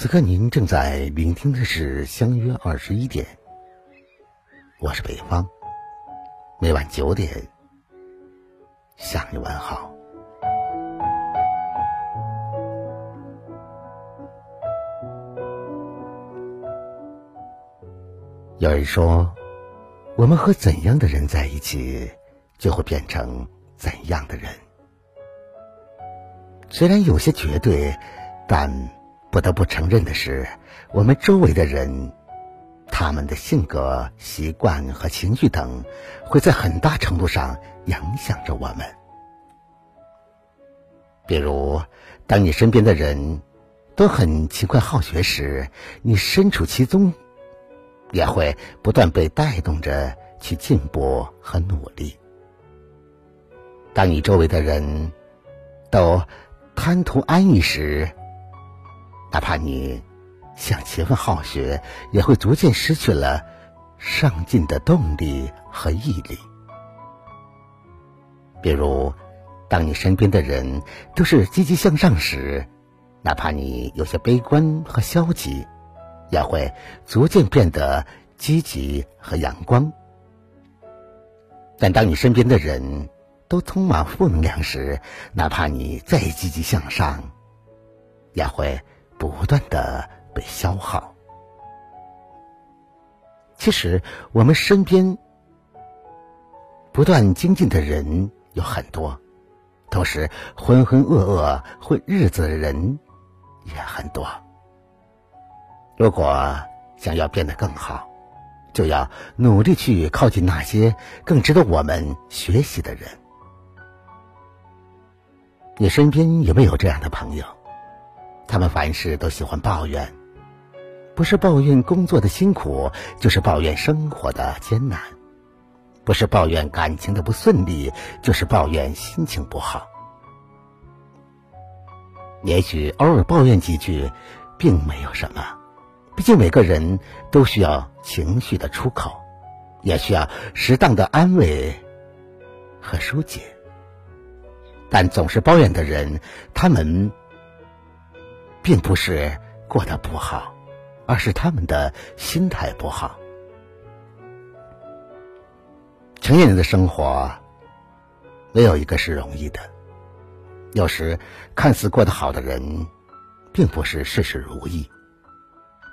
此刻您正在聆听的是《相约二十一点》，我是北方，每晚九点向你问好。有人说，我们和怎样的人在一起，就会变成怎样的人。虽然有些绝对，但不得不承认的是，我们周围的人，他们的性格、习惯和情绪等，会在很大程度上影响着我们。比如，当你身边的人都很勤快好学时，你身处其中，也会不断被带动着去进步和努力。当你周围的人都贪图安逸时，哪怕你想勤奋好学，也会逐渐失去了上进的动力和毅力。比如，当你身边的人都是积极向上时，哪怕你有些悲观和消极，也会逐渐变得积极和阳光。但当你身边的人，都充满负能量时，哪怕你再积极向上，也会不断的被消耗。其实，我们身边不断精进的人有很多，同时浑浑噩噩混日子的人也很多。如果想要变得更好，就要努力去靠近那些更值得我们学习的人。你身边有没有这样的朋友？他们凡事都喜欢抱怨，不是抱怨工作的辛苦，就是抱怨生活的艰难；不是抱怨感情的不顺利，就是抱怨心情不好。也许偶尔抱怨几句，并没有什么，毕竟每个人都需要情绪的出口，也需要适当的安慰和疏解。但总是抱怨的人，他们并不是过得不好，而是他们的心态不好。成年人的生活，没有一个是容易的。有时看似过得好的人，并不是事事如意，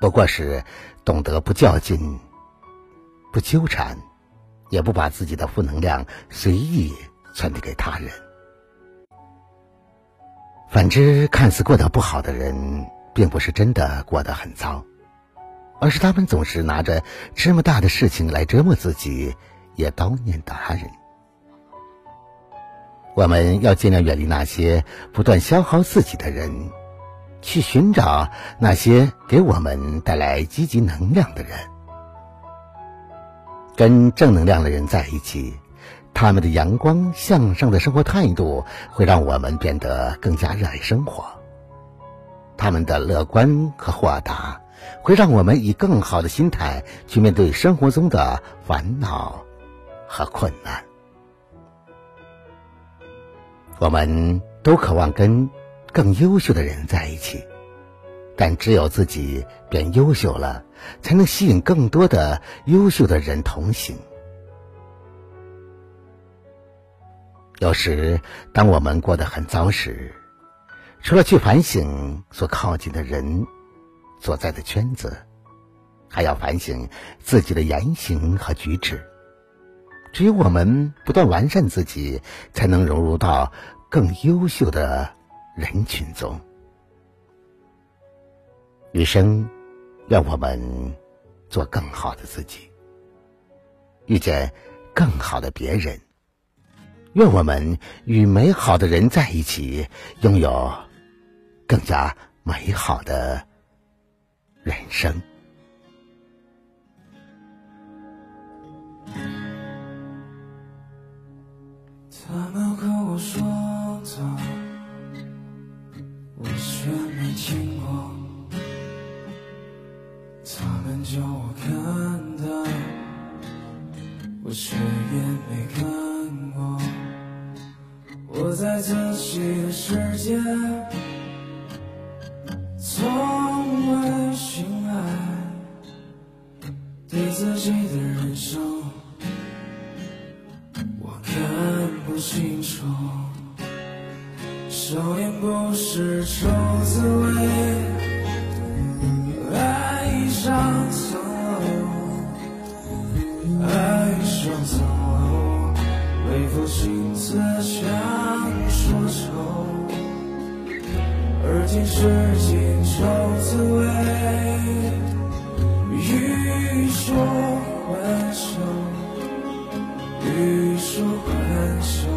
不过是懂得不较劲、不纠缠，也不把自己的负能量随意传递给他人。反之，看似过得不好的人，并不是真的过得很糟，而是他们总是拿着这么大的事情来折磨自己，也叨念他人。我们要尽量远离那些不断消耗自己的人，去寻找那些给我们带来积极能量的人。跟正能量的人在一起。他们的阳光向上的生活态度会让我们变得更加热爱生活，他们的乐观和豁达会让我们以更好的心态去面对生活中的烦恼和困难。我们都渴望跟更优秀的人在一起，但只有自己变优秀了，才能吸引更多的优秀的人同行。有时，当我们过得很糟时，除了去反省所靠近的人所在的圈子，还要反省自己的言行和举止。只有我们不断完善自己，才能融入到更优秀的人群中。余生，愿我们做更好的自己，遇见更好的别人。愿我们与美好的人在一起，拥有更加美好的人生。他们和我说的，我却没听过；他们叫我看的，我却也没看。在自己的世界，从未醒来，对自己的人生。我看不清楚，少年不是愁滋味，爱上层楼，爱上层，为赋新词强说愁，而今是今愁滋味，欲说还休。欲说还休，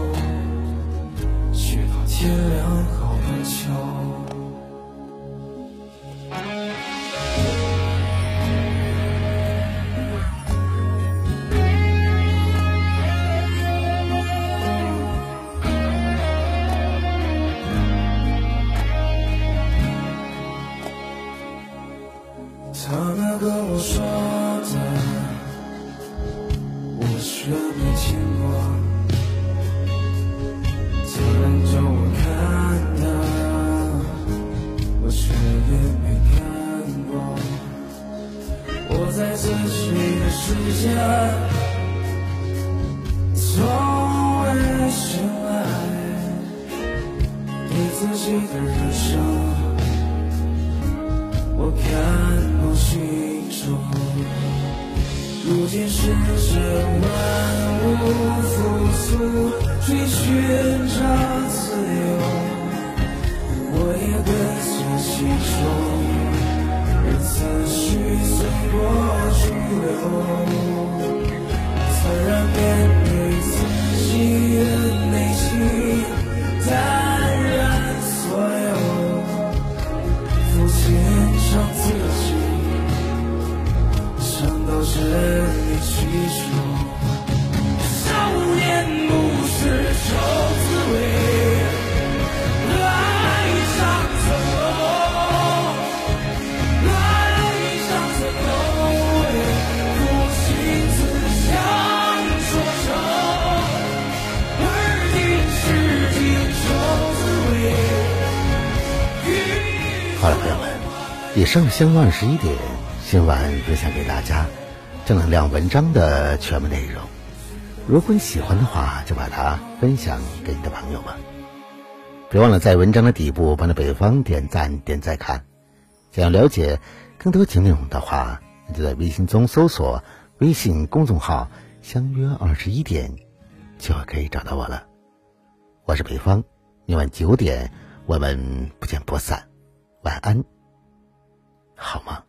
直到天亮好个秋。对自己的人生，我看不清楚。如今世间万物复苏，追寻着自由，我也跟随其中，任思绪随波逐流，坦然面上相望十一点，今晚分享给大家。正能量文章的全部内容，如果你喜欢的话，就把它分享给你的朋友们。别忘了在文章的底部帮着北方点赞、点赞看。想要了解更多节内容的话，你就在微信中搜索微信公众号“相约二十一点”，就可以找到我了。我是北方，明晚九点我们不见不散。晚安，好吗？